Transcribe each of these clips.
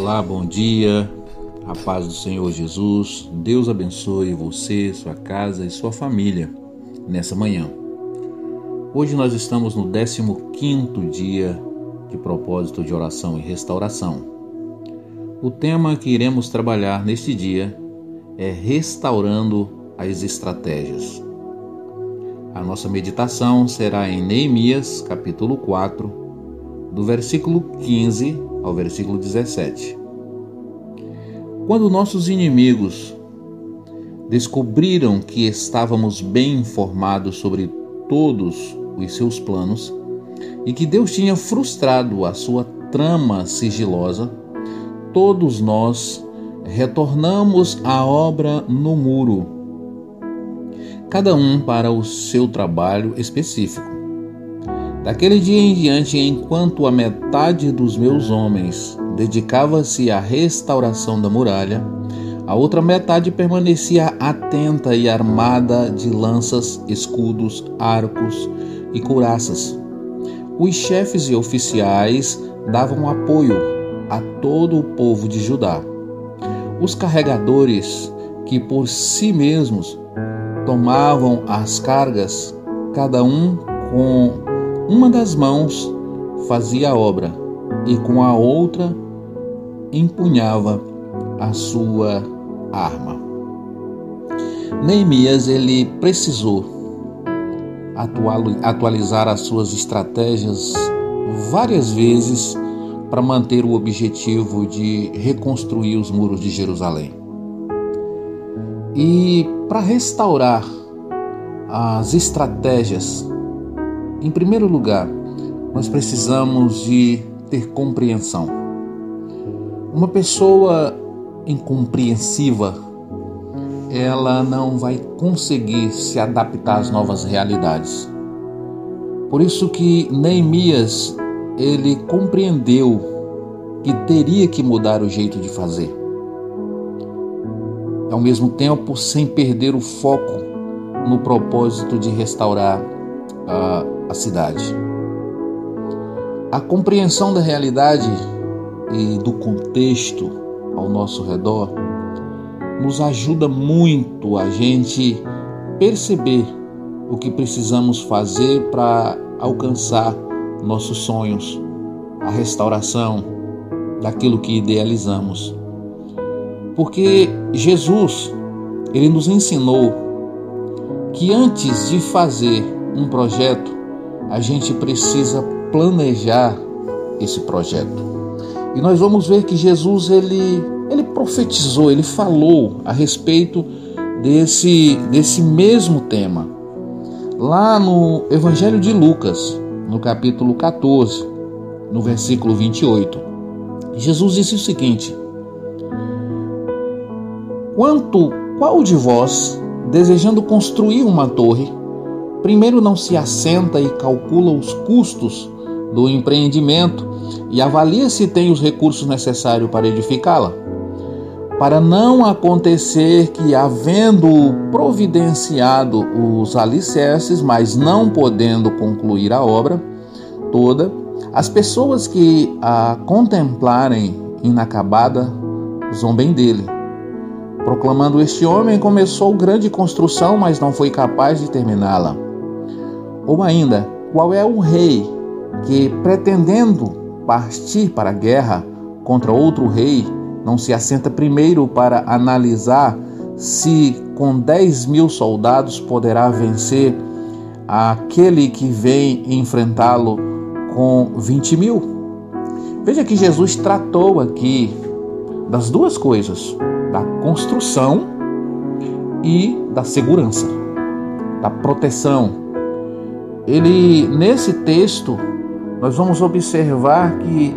Olá, bom dia. A paz do Senhor Jesus. Deus abençoe você, sua casa e sua família nessa manhã. Hoje nós estamos no 15º dia de propósito de oração e restauração. O tema que iremos trabalhar neste dia é restaurando as estratégias. A nossa meditação será em Neemias, capítulo 4, do versículo 15 ao versículo 17. Quando nossos inimigos descobriram que estávamos bem informados sobre todos os seus planos e que Deus tinha frustrado a sua trama sigilosa, todos nós retornamos à obra no muro, cada um para o seu trabalho específico. Daquele dia em diante, enquanto a metade dos meus homens dedicava-se à restauração da muralha, a outra metade permanecia atenta e armada de lanças, escudos, arcos e couraças. Os chefes e oficiais davam apoio a todo o povo de Judá. Os carregadores, que por si mesmos tomavam as cargas, cada um com uma das mãos fazia a obra e com a outra empunhava a sua arma. Neemias ele precisou atualizar as suas estratégias várias vezes para manter o objetivo de reconstruir os muros de Jerusalém. E para restaurar as estratégias em primeiro lugar, nós precisamos de ter compreensão. Uma pessoa incompreensiva, ela não vai conseguir se adaptar às novas realidades. Por isso que Neemias, ele compreendeu que teria que mudar o jeito de fazer. Ao mesmo tempo, sem perder o foco no propósito de restaurar a a cidade. A compreensão da realidade e do contexto ao nosso redor nos ajuda muito a gente perceber o que precisamos fazer para alcançar nossos sonhos, a restauração daquilo que idealizamos. Porque Jesus, ele nos ensinou que antes de fazer um projeto, a gente precisa planejar esse projeto. E nós vamos ver que Jesus ele, ele profetizou, ele falou a respeito desse, desse mesmo tema. Lá no Evangelho de Lucas, no capítulo 14, no versículo 28, Jesus disse o seguinte: Quanto qual de vós, desejando construir uma torre, primeiro não se assenta e calcula os custos do empreendimento e avalia se tem os recursos necessários para edificá-la. Para não acontecer que, havendo providenciado os alicerces, mas não podendo concluir a obra toda, as pessoas que a contemplarem inacabada zombem dele. Proclamando este homem, começou grande construção, mas não foi capaz de terminá-la. Ou ainda, qual é o rei que, pretendendo partir para a guerra contra outro rei, não se assenta primeiro para analisar se com 10 mil soldados poderá vencer aquele que vem enfrentá-lo com 20 mil? Veja que Jesus tratou aqui das duas coisas, da construção e da segurança, da proteção, ele nesse texto nós vamos observar que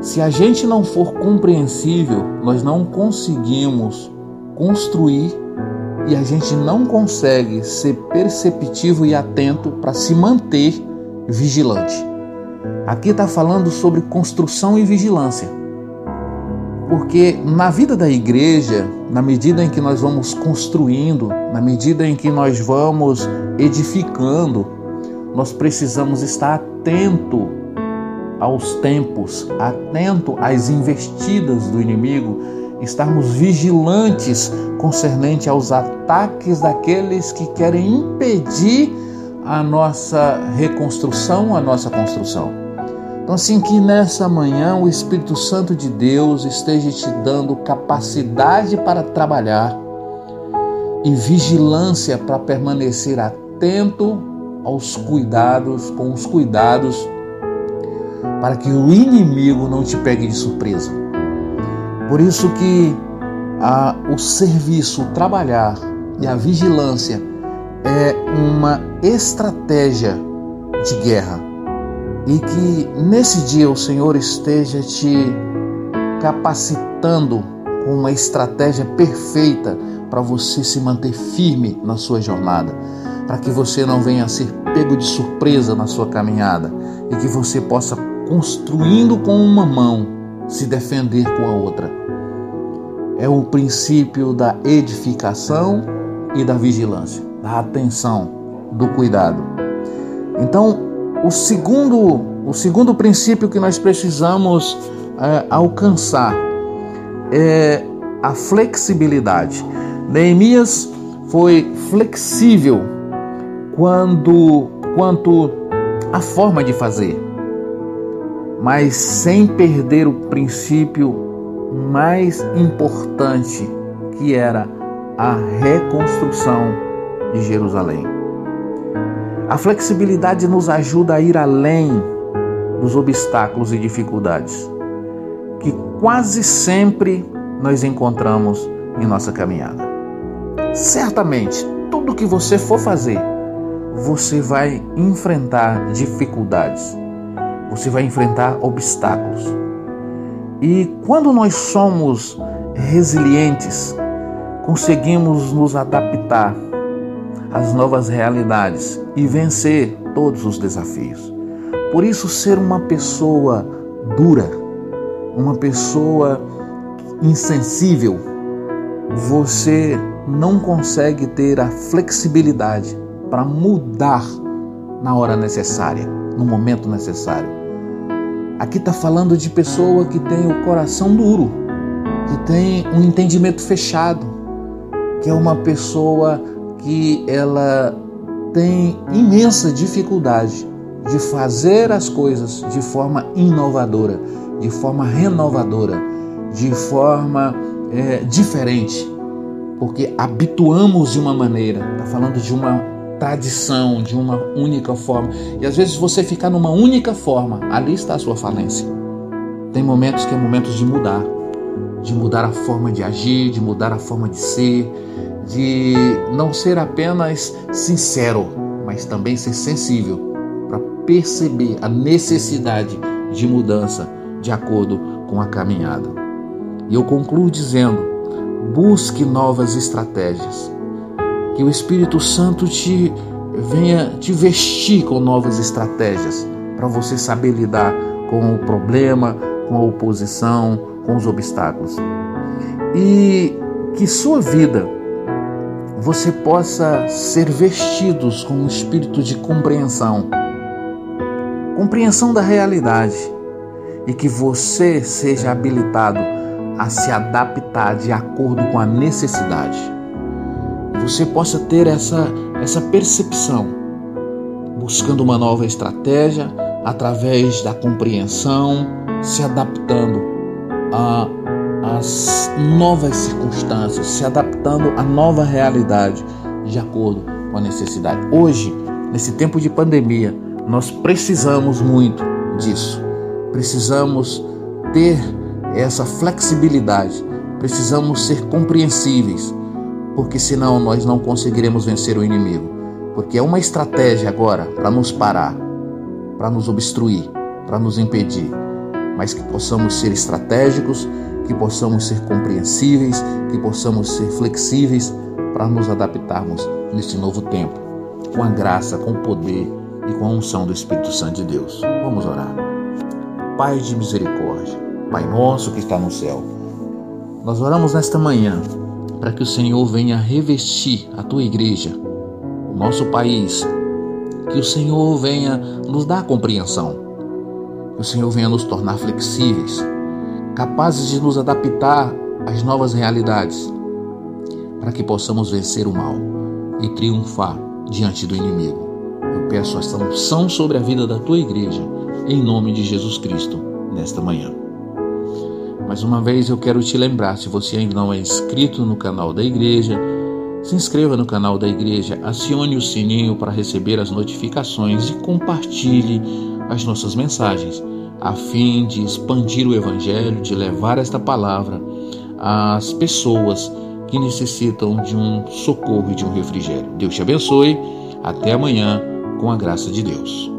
se a gente não for compreensível, nós não conseguimos construir e a gente não consegue ser perceptivo e atento para se manter vigilante. Aqui está falando sobre construção e vigilância. Porque na vida da igreja, na medida em que nós vamos construindo, na medida em que nós vamos edificando, nós precisamos estar atento aos tempos, atento às investidas do inimigo, estarmos vigilantes concernente aos ataques daqueles que querem impedir a nossa reconstrução, a nossa construção. Então, assim que nessa manhã o Espírito Santo de Deus esteja te dando capacidade para trabalhar e vigilância para permanecer atento aos cuidados, com os cuidados, para que o inimigo não te pegue de surpresa. Por isso que a, o serviço, o trabalhar e a vigilância é uma estratégia de guerra. E que nesse dia o Senhor esteja te capacitando com uma estratégia perfeita para você se manter firme na sua jornada, para que você não venha a ser pego de surpresa na sua caminhada e que você possa construindo com uma mão se defender com a outra. É o princípio da edificação e da vigilância, da atenção, do cuidado. Então, o segundo, o segundo princípio que nós precisamos é, alcançar é a flexibilidade. Neemias foi flexível quando quanto a forma de fazer, mas sem perder o princípio mais importante, que era a reconstrução de Jerusalém. A flexibilidade nos ajuda a ir além dos obstáculos e dificuldades que quase sempre nós encontramos em nossa caminhada. Certamente, tudo que você for fazer, você vai enfrentar dificuldades, você vai enfrentar obstáculos. E quando nós somos resilientes, conseguimos nos adaptar às novas realidades e vencer todos os desafios. Por isso, ser uma pessoa dura, uma pessoa insensível, você não consegue ter a flexibilidade para mudar na hora necessária, no momento necessário. Aqui está falando de pessoa que tem o coração duro, que tem um entendimento fechado, que é uma pessoa que ela tem imensa dificuldade de fazer as coisas de forma inovadora, de forma renovadora, de forma é, diferente, porque habituamos de uma maneira, está falando de uma tradição, de uma única forma. E às vezes você ficar numa única forma, ali está a sua falência. Tem momentos que é momentos de mudar, de mudar a forma de agir, de mudar a forma de ser, de não ser apenas sincero, mas também ser sensível para perceber a necessidade de mudança de acordo com a caminhada. E eu concluo dizendo: busque novas estratégias. Que o Espírito Santo te venha te vestir com novas estratégias para você saber lidar com o problema, com a oposição, com os obstáculos. E que sua vida você possa ser vestidos com um espírito de compreensão, compreensão da realidade, e que você seja habilitado a se adaptar de acordo com a necessidade. Você possa ter essa, essa percepção, buscando uma nova estratégia através da compreensão, se adaptando as novas circunstâncias, se adaptando à nova realidade de acordo com a necessidade. Hoje, nesse tempo de pandemia, nós precisamos muito disso. Precisamos ter essa flexibilidade, precisamos ser compreensíveis, porque senão nós não conseguiremos vencer o inimigo. Porque é uma estratégia agora para nos parar, para nos obstruir, para nos impedir, mas que possamos ser estratégicos que possamos ser compreensíveis, que possamos ser flexíveis para nos adaptarmos nesse novo tempo, com a graça, com o poder e com a unção do Espírito Santo de Deus. Vamos orar. Pai de misericórdia, Pai nosso que está no céu, nós oramos nesta manhã para que o Senhor venha revestir a tua igreja, o nosso país, que o Senhor venha nos dar compreensão Que o Senhor venha nos tornar flexíveis, capazes de nos adaptar às novas realidades, para que possamos vencer o mal e triunfar diante do inimigo. Eu peço esta unção sobre a vida da tua igreja, em nome de Jesus Cristo, nesta manhã. Mais uma vez eu quero te lembrar, se você ainda não é inscrito no canal da igreja, se inscreva no canal da igreja, acione o sininho para receber as notificações e compartilhe as nossas mensagens, a fim de expandir o evangelho, de levar esta palavra às pessoas que necessitam de um socorro e de um refrigério. Deus te abençoe. Até amanhã, com a graça de Deus.